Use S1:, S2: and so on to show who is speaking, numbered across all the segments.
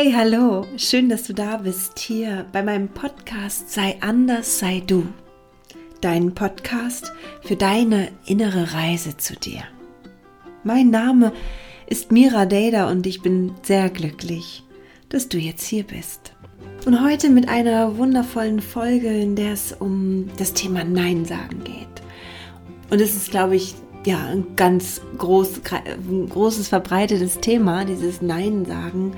S1: Hey, hallo, schön, dass du da bist hier bei meinem Podcast Sei anders, sei du. Dein Podcast für deine innere Reise zu dir. Mein Name ist Mira Deda und ich bin sehr glücklich, dass du jetzt hier bist. Und heute mit einer wundervollen Folge, in der es um das Thema Nein sagen geht. Und es ist, glaube ich, ja, ein ganz groß, ein großes verbreitetes Thema, dieses Nein sagen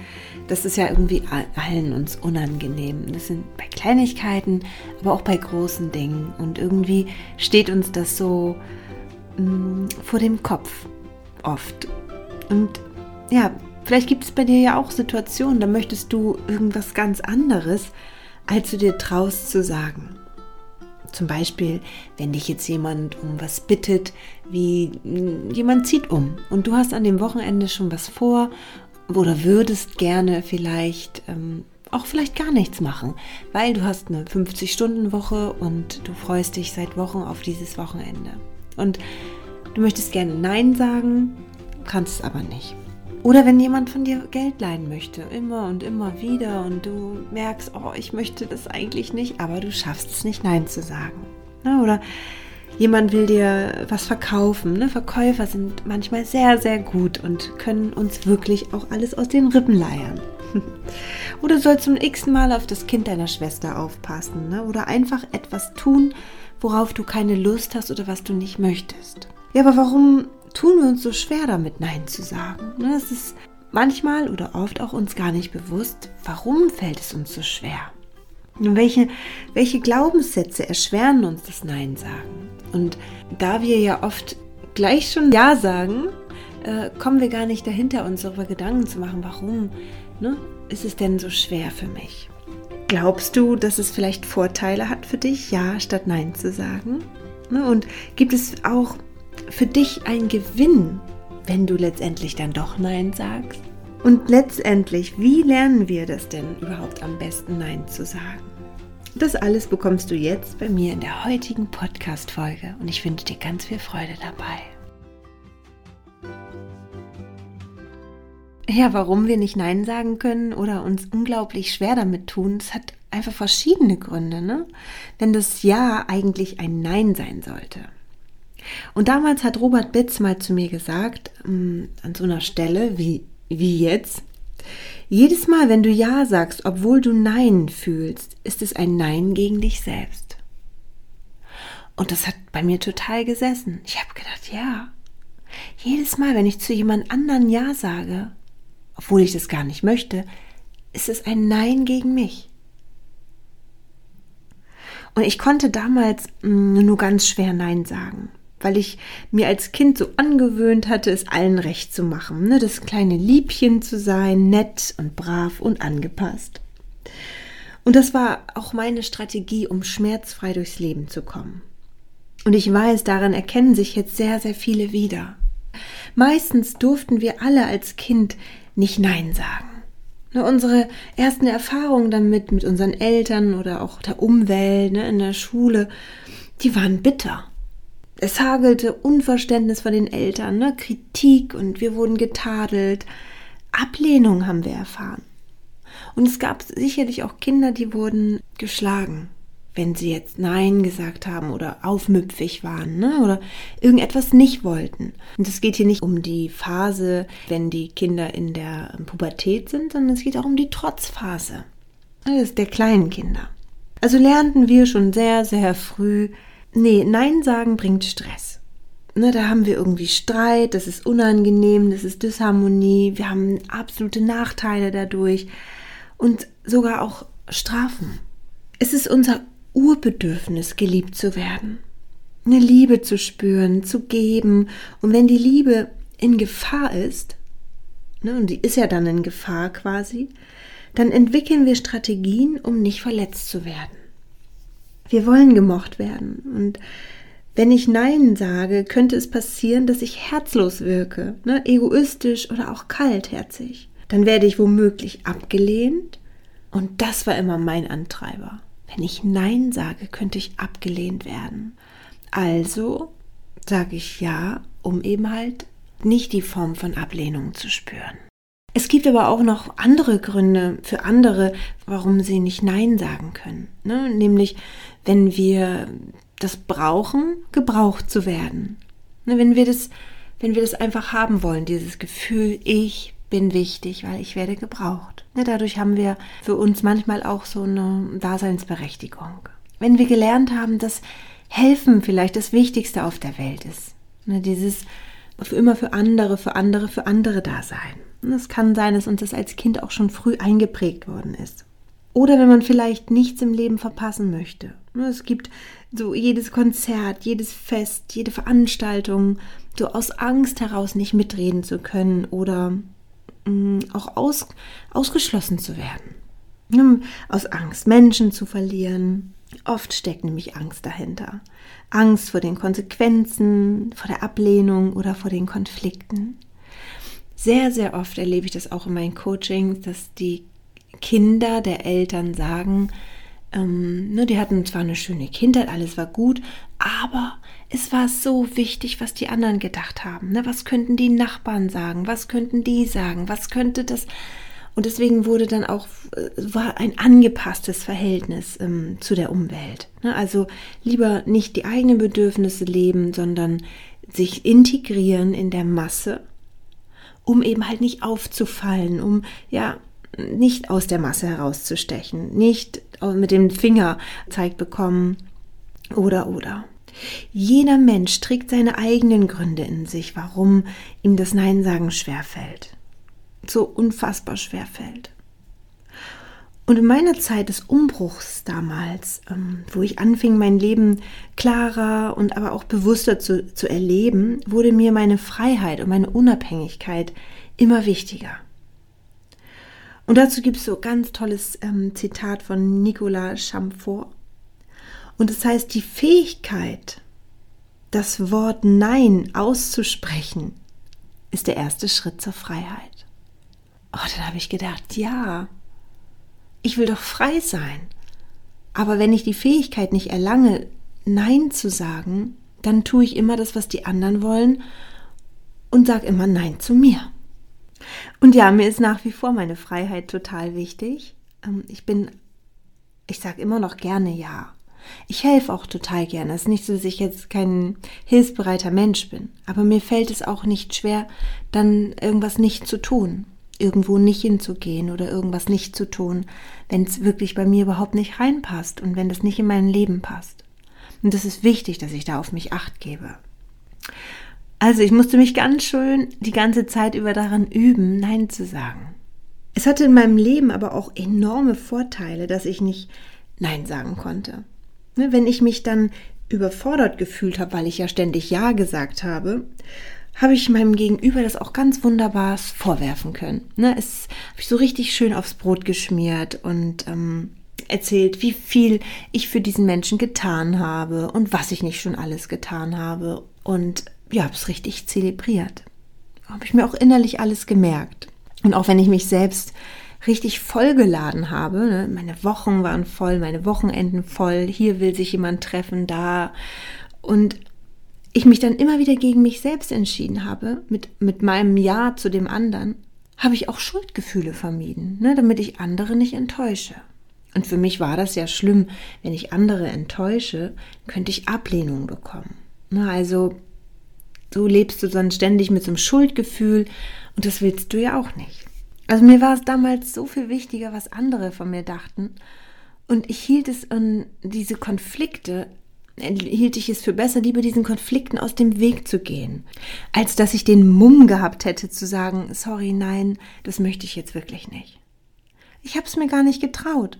S1: das ist ja irgendwie allen uns unangenehm. Das sind bei Kleinigkeiten, aber auch bei großen Dingen. Und irgendwie steht uns das so mh, mm, vor dem Kopf oft. Und ja, vielleicht gibt es bei dir ja auch Situationen, da möchtest du irgendwas ganz anderes, als du dir traust zu sagen. Zum Beispiel, wenn dich jetzt jemand um was bittet, wie mm, jemand zieht um und du hast an dem Wochenende schon was vor oder würdest gerne vielleicht ähm, auch vielleicht gar nichts machen, weil du hast eine 50-Stunden-Woche und du freust dich seit Wochen auf dieses Wochenende. Und du möchtest gerne Nein sagen, kannst es aber nicht. Oder wenn jemand von dir Geld leihen möchte, immer und immer wieder und du merkst, oh, ich möchte das eigentlich nicht, aber du schaffst es nicht, Nein zu sagen. Oder jemand will dir was verkaufen. Ne? Verkäufer sind manchmal sehr, sehr gut und können uns wirklich auch alles aus den Rippen leiern. oder du sollst zum x Mal auf das Kind deiner Schwester aufpassen. Ne? Oder einfach etwas tun, worauf du keine Lust hast oder was du nicht möchtest. Ja, aber warum tun wir uns so schwer damit, Nein zu sagen? Ne? Es ist manchmal oder oft auch uns gar nicht bewusst, warum fällt es uns so schwer. Welche, welche Glaubenssätze erschweren uns das Nein sagen? Und da wir ja oft gleich schon Ja sagen, äh, kommen wir gar nicht dahinter, uns darüber Gedanken zu machen, warum ne, ist es denn so schwer für mich? Glaubst du, dass es vielleicht Vorteile hat für dich, Ja statt Nein zu sagen? Ne, und gibt es auch für dich einen Gewinn, wenn du letztendlich dann doch Nein sagst? Und letztendlich, wie lernen wir das denn überhaupt am besten Nein zu sagen? Das alles bekommst du jetzt bei mir in der heutigen Podcast-Folge und ich wünsche dir ganz viel Freude dabei. Ja, warum wir nicht Nein sagen können oder uns unglaublich schwer damit tun, das hat einfach verschiedene Gründe, ne? Wenn das Ja eigentlich ein Nein sein sollte. Und damals hat Robert Bitz mal zu mir gesagt, ähm, an so einer Stelle wie, wie jetzt, jedes Mal, wenn du Ja sagst, obwohl du Nein fühlst, ist es ein Nein gegen dich selbst. Und das hat bei mir total gesessen. Ich habe gedacht, ja. Jedes Mal, wenn ich zu jemand anderen Ja sage, obwohl ich das gar nicht möchte, ist es ein Nein gegen mich. Und ich konnte damals mm, nur ganz schwer Nein sagen weil ich mir als Kind so angewöhnt hatte, es allen recht zu machen, ne? das kleine Liebchen zu sein, nett und brav und angepasst. Und das war auch meine Strategie, um schmerzfrei durchs Leben zu kommen. Und ich weiß, daran erkennen sich jetzt sehr, sehr viele wieder. Meistens durften wir alle als Kind nicht Nein sagen. Ne, unsere ersten Erfahrungen damit mit unseren Eltern oder auch der Umwelt ne, in der Schule, die waren bitter. Es hagelte Unverständnis von den Eltern, ne? Kritik und wir wurden getadelt. Ablehnung haben wir erfahren. Und es gab sicherlich auch Kinder, die wurden geschlagen, wenn sie jetzt Nein gesagt haben oder aufmüpfig waren ne? oder irgendetwas nicht wollten. Und es geht hier nicht um die Phase, wenn die Kinder in der Pubertät sind, sondern es geht auch um die Trotzphase. Das ist der kleinen Kinder. Also lernten wir schon sehr, sehr früh, Nee, Nein sagen bringt Stress. Ne, da haben wir irgendwie Streit, das ist unangenehm, das ist Disharmonie, wir haben absolute Nachteile dadurch und sogar auch Strafen. Es ist unser Urbedürfnis, geliebt zu werden, eine Liebe zu spüren, zu geben. Und wenn die Liebe in Gefahr ist, ne, und die ist ja dann in Gefahr quasi, dann entwickeln wir Strategien, um nicht verletzt zu werden. Wir wollen gemocht werden. Und wenn ich Nein sage, könnte es passieren, dass ich herzlos wirke, ne? egoistisch oder auch kaltherzig. Dann werde ich womöglich abgelehnt. Und das war immer mein Antreiber. Wenn ich Nein sage, könnte ich abgelehnt werden. Also sage ich Ja, um eben halt nicht die Form von Ablehnung zu spüren. Es gibt aber auch noch andere Gründe für andere, warum sie nicht Nein sagen können. Ne? Nämlich, wenn wir das brauchen, gebraucht zu werden. Ne? Wenn wir das, wenn wir das einfach haben wollen, dieses Gefühl, ich bin wichtig, weil ich werde gebraucht. Ne? Dadurch haben wir für uns manchmal auch so eine Daseinsberechtigung. Wenn wir gelernt haben, dass Helfen vielleicht das Wichtigste auf der Welt ist. Ne? Dieses für immer für andere, für andere, für andere da sein. Es kann sein, dass uns das als Kind auch schon früh eingeprägt worden ist. Oder wenn man vielleicht nichts im Leben verpassen möchte. Es gibt so jedes Konzert, jedes Fest, jede Veranstaltung, so aus Angst heraus nicht mitreden zu können oder mh, mm, auch aus, ausgeschlossen zu werden. Aus Angst, Menschen zu verlieren. Oft steckt nämlich Angst dahinter. Angst vor den Konsequenzen, vor der Ablehnung oder vor den Konflikten. Sehr, sehr oft erlebe ich das auch in meinen Coachings, dass die Kinder der Eltern sagen, ähm, ne, die hatten zwar eine schöne Kindheit, alles war gut, aber es war so wichtig, was die anderen gedacht haben. Ne? Was könnten die Nachbarn sagen? Was könnten die sagen? Was könnte das? Und deswegen wurde dann auch äh, war ein angepasstes Verhältnis ähm, zu der Umwelt. Ne? Also lieber nicht die eigenen Bedürfnisse leben, sondern sich integrieren in der Masse, um eben halt nicht aufzufallen, um ja nicht aus der Masse herauszustechen, nicht mit dem Finger zeigt bekommen oder oder. Jeder Mensch trägt seine eigenen Gründe in sich, warum ihm das Nein sagen schwerfällt. So unfassbar schwerfällt. Und in meiner Zeit des Umbruchs damals, ähm, wo ich anfing, mein Leben klarer und aber auch bewusster zu, zu erleben, wurde mir meine Freiheit und meine Unabhängigkeit immer wichtiger. Und dazu gibt es so ganz tolles ähm, Zitat von Nicolas Chamfort. Und es das heißt, die Fähigkeit, das Wort Nein auszusprechen, ist der erste Schritt zur Freiheit. Oh, dann habe ich gedacht, ja, ich will doch frei sein. Aber wenn ich die Fähigkeit nicht erlange, Nein zu sagen, dann tue ich immer das, was die anderen wollen und sage immer Nein zu mir. Und ja, mir ist nach wie vor meine Freiheit total wichtig. Ähm, ich bin, ich sage immer noch gerne Ja. Ich helfe auch total gerne. Es ist nicht so, dass ich jetzt kein hilfsbereiter Mensch bin. Aber mir fällt es auch nicht schwer, dann irgendwas nicht zu tun. Irgendwo nicht hinzugehen oder irgendwas nicht zu tun, wenn es wirklich bei mir überhaupt nicht reinpasst und wenn das nicht in mein Leben passt. Und es ist wichtig, dass ich da auf mich acht gebe. Also ich musste mich ganz schön die ganze Zeit über daran üben, Nein zu sagen. Es hatte in meinem Leben aber auch enorme Vorteile, dass ich nicht Nein sagen konnte. Ne, wenn ich mich dann überfordert gefühlt habe, weil ich ja ständig Ja gesagt habe, habe ich meinem Gegenüber das auch ganz wunderbar vorwerfen können. Ne, es habe ich so richtig schön aufs Brot geschmiert und ähm, erzählt, wie viel ich für diesen Menschen getan habe und was ich nicht schon alles getan habe und ja, habe es richtig zelebriert. Habe ich mir auch innerlich alles gemerkt. Und auch wenn ich mich selbst richtig vollgeladen habe, ne, meine Wochen waren voll, meine Wochenenden voll, hier will sich jemand treffen, da. Und ich mich dann immer wieder gegen mich selbst entschieden habe, mit, mit meinem Ja zu dem anderen, habe ich auch Schuldgefühle vermieden, ne, damit ich andere nicht enttäusche. Und für mich war das ja schlimm, wenn ich andere enttäusche, könnte ich Ablehnung bekommen. Ne, also so lebst du dann ständig mit so einem Schuldgefühl und das willst du ja auch nicht. Also mir war es damals so viel wichtiger, was andere von mir dachten. Und ich hielt es an diese Konflikte, hielt ich es für besser, lieber diesen Konflikten aus dem Weg zu gehen, als dass ich den Mumm gehabt hätte zu sagen, sorry, nein, das möchte ich jetzt wirklich nicht. Ich habe es mir gar nicht getraut.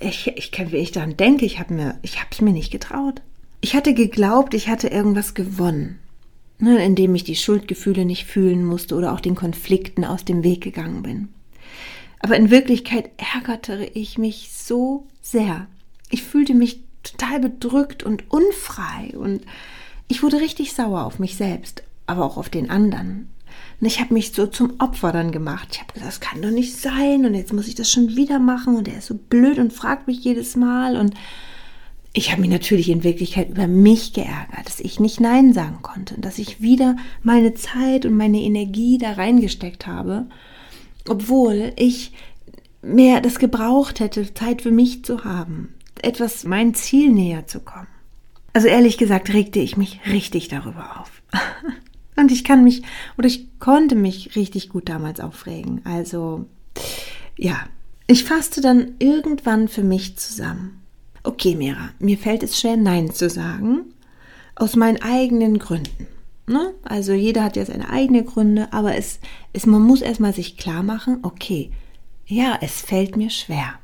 S1: Ich, ich, wenn ich daran denke, ich habe mir, ich habe es mir nicht getraut. Ich hatte geglaubt, ich hatte irgendwas gewonnen ne, indem ich die Schuldgefühle nicht fühlen musste oder auch den Konflikten aus dem Weg gegangen bin. Aber in Wirklichkeit ärgerte ich mich so sehr. Ich fühlte mich total bedrückt und unfrei und ich wurde richtig sauer auf mich selbst, aber auch auf den anderen. Und ich habe mich so zum Opfer dann gemacht. Ich habe gesagt, das kann doch nicht sein und jetzt muss ich das schon wieder machen und er ist so blöd und fragt mich jedes Mal und ich habe mich natürlich in Wirklichkeit über mich geärgert, dass ich nicht Nein sagen konnte, dass ich wieder meine Zeit und meine Energie da reingesteckt habe obwohl ich mehr das gebraucht hätte, Zeit für mich zu haben, etwas mein Ziel näher zu kommen. Also ehrlich gesagt regte ich mich richtig darüber auf. Und ich kann mich oder ich konnte mich richtig gut damals aufregen. Also ja, ich fasste dann irgendwann für mich zusammen. Okay, Mira, mir fällt es schwer, Nein zu sagen, aus meinen eigenen Gründen. Ne? Also jeder hat ja seine eigenen Gründe, aber es, es, man muss erstmal sich klar machen, okay, ja, es fällt mir schwer.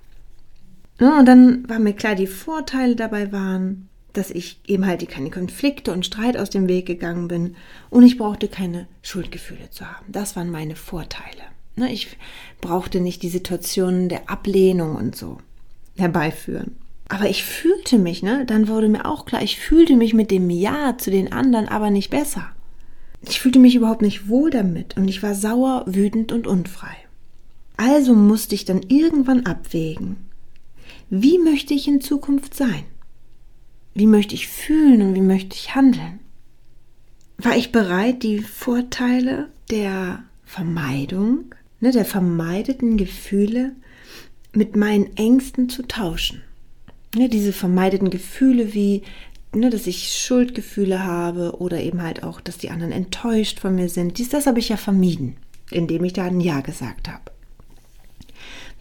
S1: Ne? Und dann war mir klar, die Vorteile dabei waren, dass ich eben halt keine Konflikte und Streit aus dem Weg gegangen bin und ich brauchte keine Schuldgefühle zu haben. Das waren meine Vorteile. Ne? Ich brauchte nicht die Situationen der Ablehnung und so herbeiführen. Aber ich fühlte mich, ne, dann wurde mir auch klar, ich fühlte mich mit dem Ja zu den anderen aber nicht besser. Ich fühlte mich überhaupt nicht wohl damit und ich war sauer, wütend und unfrei. Also musste ich dann irgendwann abwägen, wie möchte ich in Zukunft sein? Wie möchte ich fühlen und wie möchte ich handeln? War ich bereit, die Vorteile der Vermeidung, ne, der vermeideten Gefühle mit meinen Ängsten zu tauschen? Ne, diese vermeideten Gefühle wie, ne, dass ich Schuldgefühle habe oder eben halt auch, dass die anderen enttäuscht von mir sind. Dies, das habe ich ja vermieden, indem ich da ein Ja gesagt habe.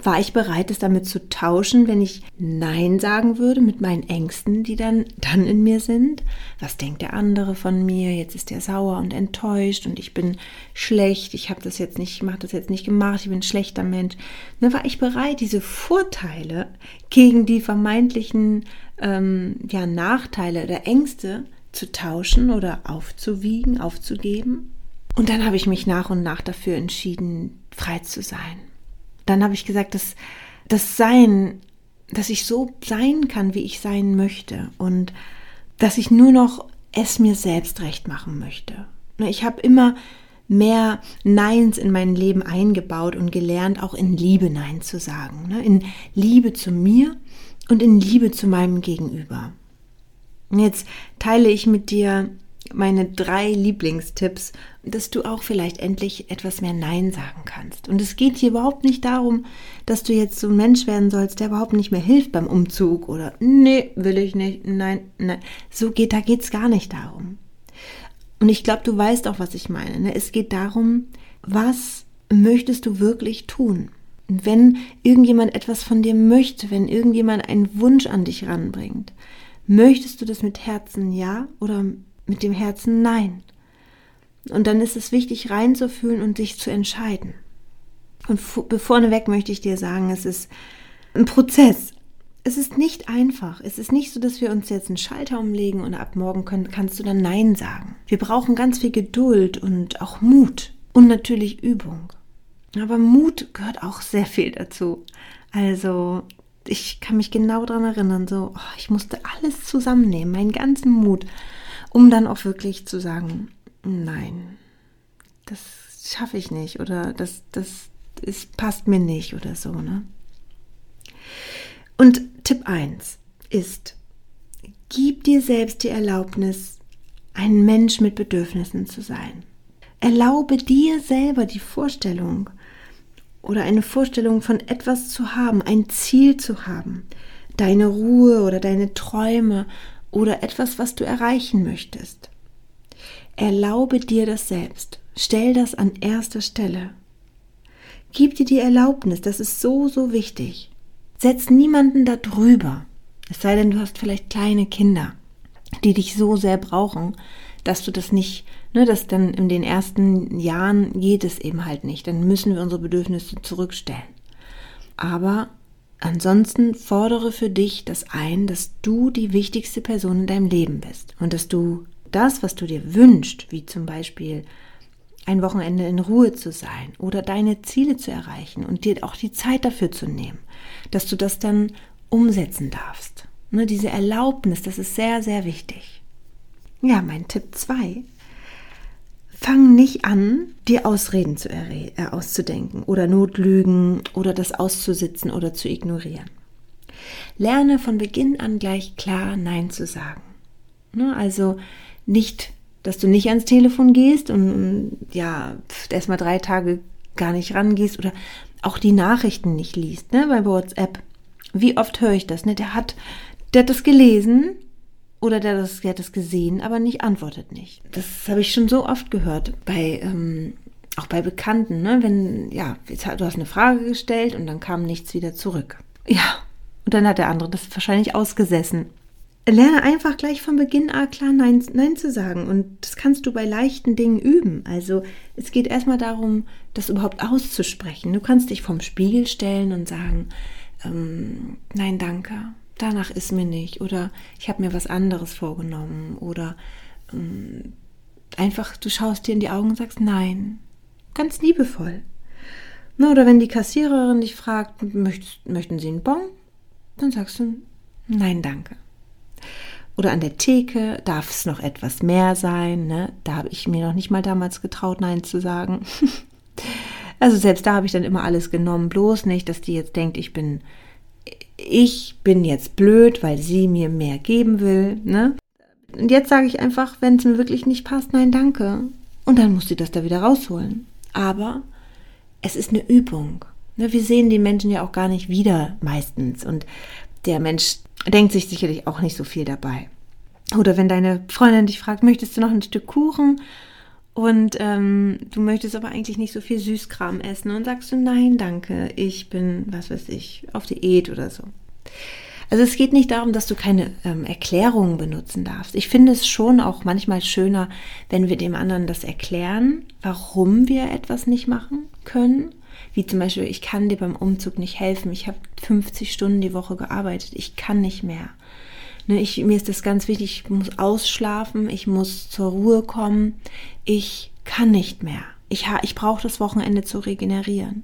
S1: War ich bereit, es damit zu tauschen, wenn ich Nein sagen würde mit meinen Ängsten, die dann, dann in mir sind? Was denkt der andere von mir? Jetzt ist er sauer und enttäuscht und ich bin schlecht. Ich habe das jetzt nicht, ich mache das jetzt nicht gemacht. Ich bin ein schlechter Mensch. Dann war ich bereit, diese Vorteile gegen die vermeintlichen ähm, ja, Nachteile oder Ängste zu tauschen oder aufzuwiegen, aufzugeben. Und dann habe ich mich nach und nach dafür entschieden, frei zu sein dann habe ich gesagt, dass das Sein, dass ich so sein kann, wie ich sein möchte und dass ich nur noch es mir selbst recht machen möchte. Ne, ich habe immer mehr Neins in mein Leben eingebaut und gelernt, auch in Liebe Nein zu sagen. Ne, in Liebe zu mir und in Liebe zu meinem Gegenüber. Und jetzt teile ich mit dir meine drei Lieblingstipps, dass du auch vielleicht endlich etwas mehr Nein sagen kannst. Und es geht hier überhaupt nicht darum, dass du jetzt so ein Mensch werden sollst, der überhaupt nicht mehr hilft beim Umzug oder nee, will ich nicht, nein, nein. So geht, da geht's gar nicht darum. Und ich glaube, du weißt auch, was ich meine. Ne? Es geht darum, was möchtest du wirklich tun? Wenn irgendjemand etwas von dir möchte, wenn irgendjemand einen Wunsch an dich ranbringt, möchtest du das mit Herzen ja oder mit dem Herzen Nein. Und dann ist es wichtig, reinzufühlen und sich zu entscheiden. Und vorneweg möchte ich dir sagen, es ist ein Prozess. Es ist nicht einfach. Es ist nicht so, dass wir uns jetzt einen Schalter umlegen und ab morgen können, kannst du dann Nein sagen. Wir brauchen ganz viel Geduld und auch Mut und natürlich Übung. Aber Mut gehört auch sehr viel dazu. Also ich kann mich genau daran erinnern, so, oh, ich musste alles zusammennehmen, meinen ganzen Mut um dann auch wirklich zu sagen, nein, das schaffe ich nicht oder das, das ist, passt mir nicht oder so. Ne? Und Tipp 1 ist, gib dir selbst die Erlaubnis, ein Mensch mit Bedürfnissen zu sein. Erlaube dir selber die Vorstellung oder eine Vorstellung von etwas zu haben, ein Ziel zu haben, deine Ruhe oder deine Träume oder etwas, was du erreichen möchtest. Erlaube dir das selbst. Stell das an erster Stelle. Gib dir die Erlaubnis, das ist so, so wichtig. Setz niemanden da drüber. Es sei denn, du hast vielleicht kleine Kinder, die dich so sehr brauchen, dass du das nicht, ne, dass dann in den ersten Jahren geht es eben halt nicht. Dann müssen wir unsere Bedürfnisse zurückstellen. Aber Ansonsten fordere für dich das ein, dass du die wichtigste Person in deinem Leben bist und dass du das, was du dir wünschst, wie zum Beispiel ein Wochenende in Ruhe zu sein oder deine Ziele zu erreichen und dir auch die Zeit dafür zu nehmen, dass du das dann umsetzen darfst. Ne, diese Erlaubnis, das ist sehr, sehr wichtig. Ja, mein Tipp 2 Fang nicht an, dir Ausreden zu äh, auszudenken oder Notlügen oder das auszusitzen oder zu ignorieren. Lerne von Beginn an gleich klar Nein zu sagen. Ne? Also nicht, dass du nicht ans Telefon gehst und ja, erstmal drei Tage gar nicht rangehst oder auch die Nachrichten nicht liest, ne, bei WhatsApp. Wie oft höre ich das, ne? Der hat, der hat das gelesen oder der, das, der hat das gesehen, aber nicht antwortet nicht. Das habe ich schon so oft gehört bei ähm, auch bei Bekannten, ne? Wenn ja, du hast eine Frage gestellt und dann kam nichts wieder zurück. Ja, und dann hat der andere das wahrscheinlich ausgesessen. Lerne einfach gleich von Beginn an klar Nein, Nein zu sagen. Und das kannst du bei leichten Dingen üben. Also es geht erstmal darum, das überhaupt auszusprechen. Du kannst dich vom Spiegel stellen und sagen, ähm, nein, danke, danach ist mir nicht. Oder ich habe mir was anderes vorgenommen. Oder ähm, einfach, du schaust dir in die Augen und sagst, nein, ganz liebevoll. oder wenn die Kassiererin dich fragt, möchten Sie einen Bon? Dann sagst du, nein, danke. Oder an der Theke darf es noch etwas mehr sein. Ne? Da habe ich mir noch nicht mal damals getraut, Nein zu sagen. also selbst da habe ich dann immer alles genommen. Bloß nicht, dass die jetzt denkt, ich bin, ich bin jetzt blöd, weil sie mir mehr geben will. Ne? Und jetzt sage ich einfach, wenn es mir wirklich nicht passt, nein, danke. Und dann muss sie das da wieder rausholen. Aber es ist eine Übung. Ne? Wir sehen die Menschen ja auch gar nicht wieder meistens. Und der Mensch denkt sich sicherlich auch nicht so viel dabei. Oder wenn deine Freundin dich fragt, möchtest du noch ein Stück Kuchen? Und ähm, du möchtest aber eigentlich nicht so viel Süßkram essen und sagst du, nein, danke, ich bin, was weiß ich, auf Diät oder so. Also es geht nicht darum, dass du keine ähm, Erklärungen benutzen darfst. Ich finde es schon auch manchmal schöner, wenn wir dem anderen das erklären, warum wir etwas nicht machen können wie zum Beispiel, ich kann dir beim Umzug nicht helfen. Ich habe 50 Stunden die Woche gearbeitet. Ich kann nicht mehr. Ne, ich, mir ist das ganz wichtig. Ich muss ausschlafen. Ich muss zur Ruhe kommen. Ich kann nicht mehr. Ich, ich brauche das Wochenende zu regenerieren.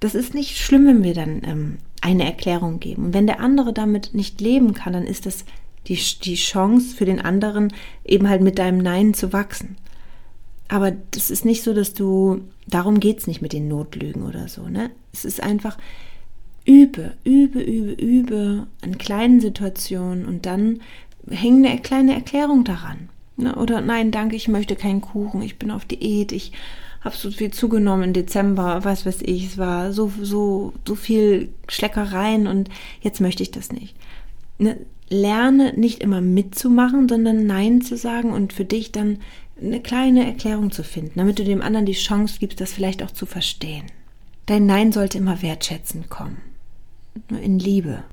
S1: Das ist nicht schlimm, wenn wir dann ähm, eine Erklärung geben. Und wenn der andere damit nicht leben kann, dann ist das die, die Chance für den anderen, eben halt mit deinem Nein zu wachsen. Aber das ist nicht so, dass du, darum geht es nicht mit den Notlügen oder so, ne? Es ist einfach, übe, übe, übe, übe an kleinen Situationen und dann hängt eine kleine Erklärung daran. Ne? Oder nein, danke, ich möchte keinen Kuchen, ich bin auf Diät, ich habe so viel zugenommen im Dezember, was weiß ich, es war so, so, so viel Schleckereien und jetzt möchte ich das nicht. Ne? Lerne nicht immer mitzumachen, sondern Nein zu sagen und für dich dann eine kleine Erklärung zu finden, damit du dem anderen die Chance gibst, das vielleicht auch zu verstehen. Dein Nein sollte immer wertschätzend kommen. Nur in Liebe.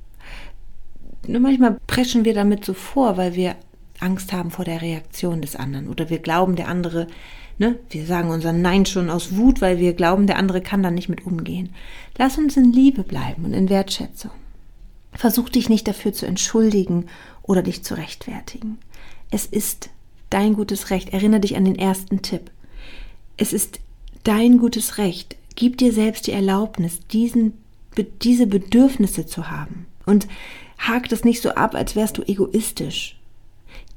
S1: Nur manchmal preschen wir damit so vor, weil wir Angst haben vor der Reaktion des anderen oder wir glauben, der andere, ne, wir sagen unser Nein schon aus Wut, weil wir glauben, der andere kann da nicht mit umgehen. Lass uns in Liebe bleiben und in Wertschätzung. Versuch dich nicht dafür zu entschuldigen oder dich zu rechtfertigen. Es ist dein gutes Recht. Erinnere dich an den ersten Tipp. Es ist dein gutes Recht. Gib dir selbst die Erlaubnis, diesen, diese Bedürfnisse zu haben. Und hak das nicht so ab, als wärst du egoistisch.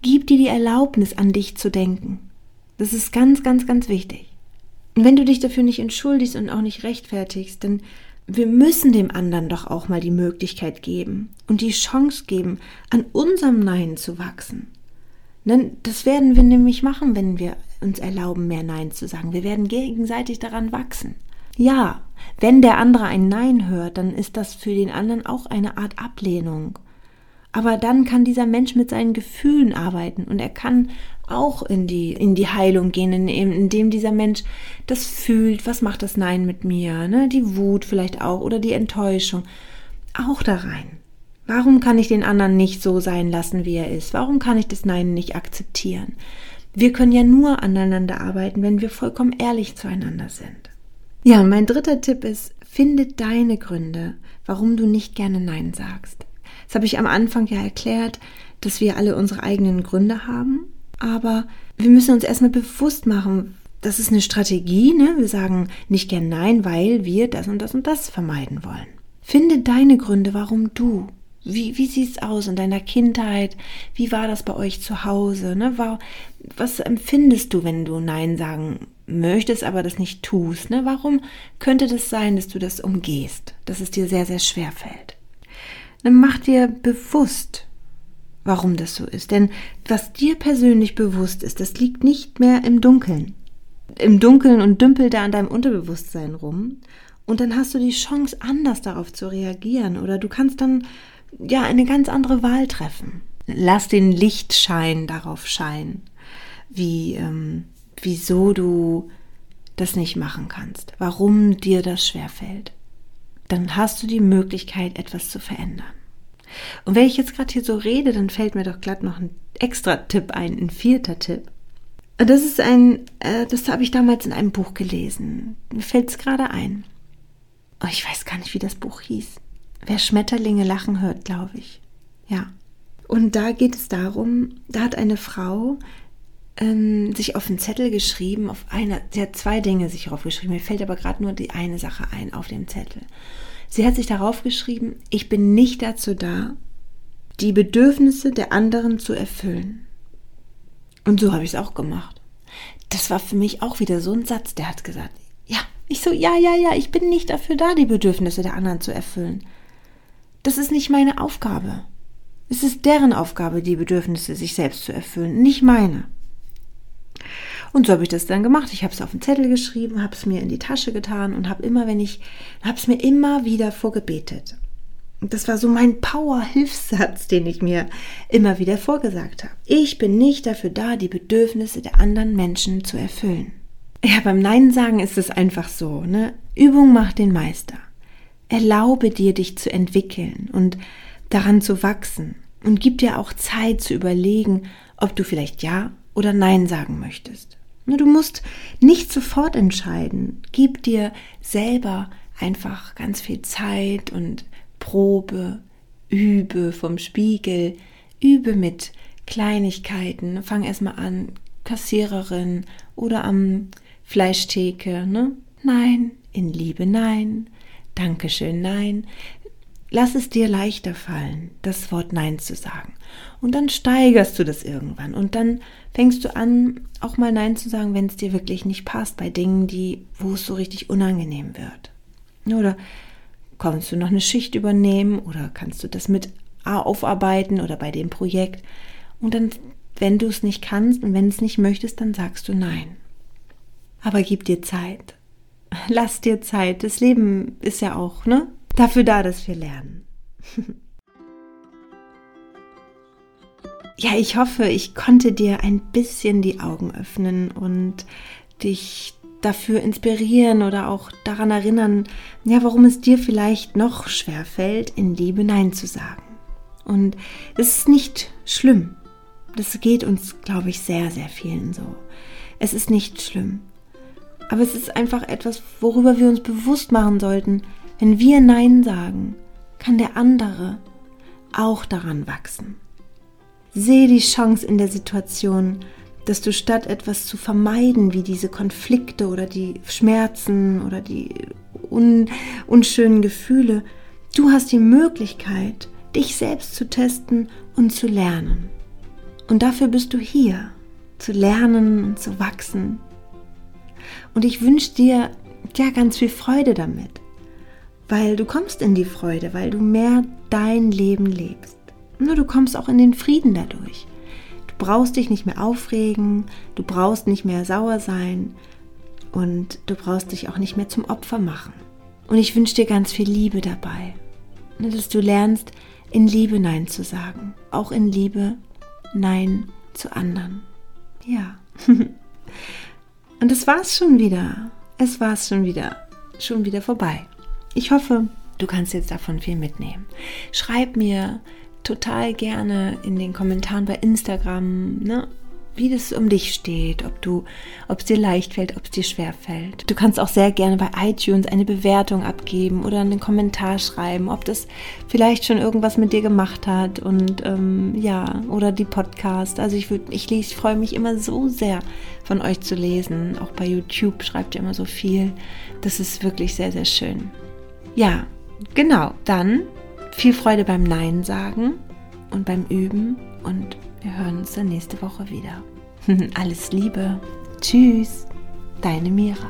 S1: Gib dir die Erlaubnis, an dich zu denken. Das ist ganz, ganz, ganz wichtig. Und wenn du dich dafür nicht entschuldigst und auch nicht rechtfertigst, dann wir müssen dem anderen doch auch mal die Möglichkeit geben und die Chance geben, an unserem Nein zu wachsen. Denn das werden wir nämlich machen, wenn wir uns erlauben, mehr Nein zu sagen. Wir werden gegenseitig daran wachsen. Ja, wenn der andere ein Nein hört, dann ist das für den anderen auch eine Art Ablehnung. Aber dann kann dieser Mensch mit seinen Gefühlen arbeiten und er kann auch in die, in die Heilung gehen, indem dieser Mensch das fühlt, was macht das Nein mit mir, ne? die Wut vielleicht auch oder die Enttäuschung, auch da rein. Warum kann ich den anderen nicht so sein lassen, wie er ist? Warum kann ich das Nein nicht akzeptieren? Wir können ja nur aneinander arbeiten, wenn wir vollkommen ehrlich zueinander sind. Ja, und mein dritter Tipp ist, finde deine Gründe, warum du nicht gerne Nein sagst. Das habe ich am Anfang ja erklärt, dass wir alle unsere eigenen Gründe haben, aber wir müssen uns erstmal bewusst machen, das ist eine Strategie, ne? Wir sagen nicht gern Nein, weil wir das und das und das vermeiden wollen. Finde deine Gründe, warum du wie, wie sieht es aus in deiner Kindheit? Wie war das bei euch zu Hause? Ne? Was empfindest du, wenn du Nein sagen möchtest, aber das nicht tust? Ne? Warum könnte das sein, dass du das umgehst, dass es dir sehr, sehr schwer fällt? Dann mach dir bewusst, warum das so ist. Denn was dir persönlich bewusst ist, das liegt nicht mehr im Dunkeln. im Dunkeln und dümpelt da an deinem Unterbewusstsein rum. Und dann hast du die Chance, anders darauf zu reagieren. Oder du kannst dann ja eine ganz andere Wahl treffen. Lass den Lichtschein darauf scheinen, wie, ähm, wieso du das nicht machen kannst, warum dir das schwerfällt. Dann hast du die Möglichkeit, etwas zu verändern. Und wenn ich jetzt gerade hier so rede, dann fällt mir doch glatt noch ein extra Tipp ein, ein vierter Tipp. Das ist ein, äh, das habe ich damals in einem Buch gelesen. Mir fällt es gerade ein. Oh, ich weiß gar nicht, wie das Buch hieß. Wer Schmetterlinge lachen hört, glaube ich. Ja. Und da geht es darum, da hat eine Frau ähm, sich auf einen Zettel geschrieben, auf eine, sie hat zwei Dinge sich draufgeschrieben, mir fällt aber gerade nur die eine Sache ein auf dem Zettel. Sie hat sich darauf geschrieben, ich bin nicht dazu da, die Bedürfnisse der anderen zu erfüllen. Und so habe ich es auch gemacht. Das war für mich auch wieder so ein Satz, der hat gesagt, ja, ich so, ja, ja, ja, ich bin nicht dafür da, die Bedürfnisse der anderen zu erfüllen. Das ist nicht meine Aufgabe. Es ist deren Aufgabe, die Bedürfnisse sich selbst zu erfüllen, nicht meine. Und so habe ich das dann gemacht. Ich habe es auf den Zettel geschrieben, habe es mir in die Tasche getan und habe immer, wenn ich, habe es mir immer wieder vorgebetet. Und das war so mein Power-Hilfssatz, den ich mir immer wieder vorgesagt habe. Ich bin nicht dafür da, die Bedürfnisse der anderen Menschen zu erfüllen. Ja, beim Nein sagen ist es einfach so, ne? Übung macht den Meister. Erlaube dir, dich zu entwickeln und daran zu wachsen und gib dir auch Zeit zu überlegen, ob du vielleicht Ja oder Nein sagen möchtest. Du musst nicht sofort entscheiden. Gib dir selber einfach ganz viel Zeit und Probe, übe vom Spiegel, übe mit Kleinigkeiten. Fang erstmal an, Kassiererin oder am Fleischtheke, ne? Nein, in Liebe nein, Dankeschön nein. Lass es dir leichter fallen, das Wort Nein zu sagen. Und dann steigerst du das irgendwann. Und dann fängst du an, auch mal Nein zu sagen, wenn es dir wirklich nicht passt, bei Dingen, die, wo es so richtig unangenehm wird. Oder kannst du noch eine Schicht übernehmen oder kannst du das mit aufarbeiten oder bei dem Projekt. Und dann, wenn du es nicht kannst und wenn es nicht möchtest, dann sagst du Nein. Aber gib dir Zeit. Lass dir Zeit. Das Leben ist ja auch, ne? dafür da, dass wir lernen. ja, ich hoffe, ich konnte dir ein bisschen die Augen öffnen und dich dafür inspirieren oder auch daran erinnern, ja, warum es dir vielleicht noch schwer fällt, in Liebe Nein zu sagen. Und es ist nicht schlimm. Das geht uns, glaube ich, sehr, sehr vielen so. Es ist nicht schlimm. Aber es ist einfach etwas, worüber wir uns bewusst machen sollten, wenn wir Nein sagen, kann der andere auch daran wachsen. Sehe die Chance in der Situation, dass du statt etwas zu vermeiden, wie diese Konflikte oder die Schmerzen oder die un unschönen Gefühle, du hast die Möglichkeit, dich selbst zu testen und zu lernen. Und dafür bist du hier, zu lernen und zu wachsen. Und ich wünsche dir ja ganz viel Freude damit weil du kommst in die Freude, weil du mehr dein Leben lebst. Nur du kommst auch in den Frieden dadurch. Du brauchst dich nicht mehr aufregen, du brauchst nicht mehr sauer sein und du brauchst dich auch nicht mehr zum Opfer machen. Und ich wünsche dir ganz viel Liebe dabei, dass du lernst, in Liebe Nein zu sagen, auch in Liebe Nein zu anderen. Ja. und es war's schon wieder. Es war's schon wieder. Schon wieder vorbei. Ich hoffe, du kannst jetzt davon viel mitnehmen. Schreib mir total gerne in den Kommentaren bei Instagram, ne, wie das um dich steht, ob du, ob es dir leicht fällt, ob es dir schwer fällt. Du kannst auch sehr gerne bei iTunes eine Bewertung abgeben oder einen Kommentar schreiben, ob das vielleicht schon irgendwas mit dir gemacht hat und ähm, ja oder die Podcast. Also ich würde, ich ich freue mich immer so sehr von euch zu lesen. Auch bei YouTube schreibt ihr immer so viel. Das ist wirklich sehr sehr schön. Ja, genau. Dann viel Freude beim Nein sagen und beim Üben und wir hören uns dann nächste Woche wieder. Alles Liebe. Tschüss, deine Mira.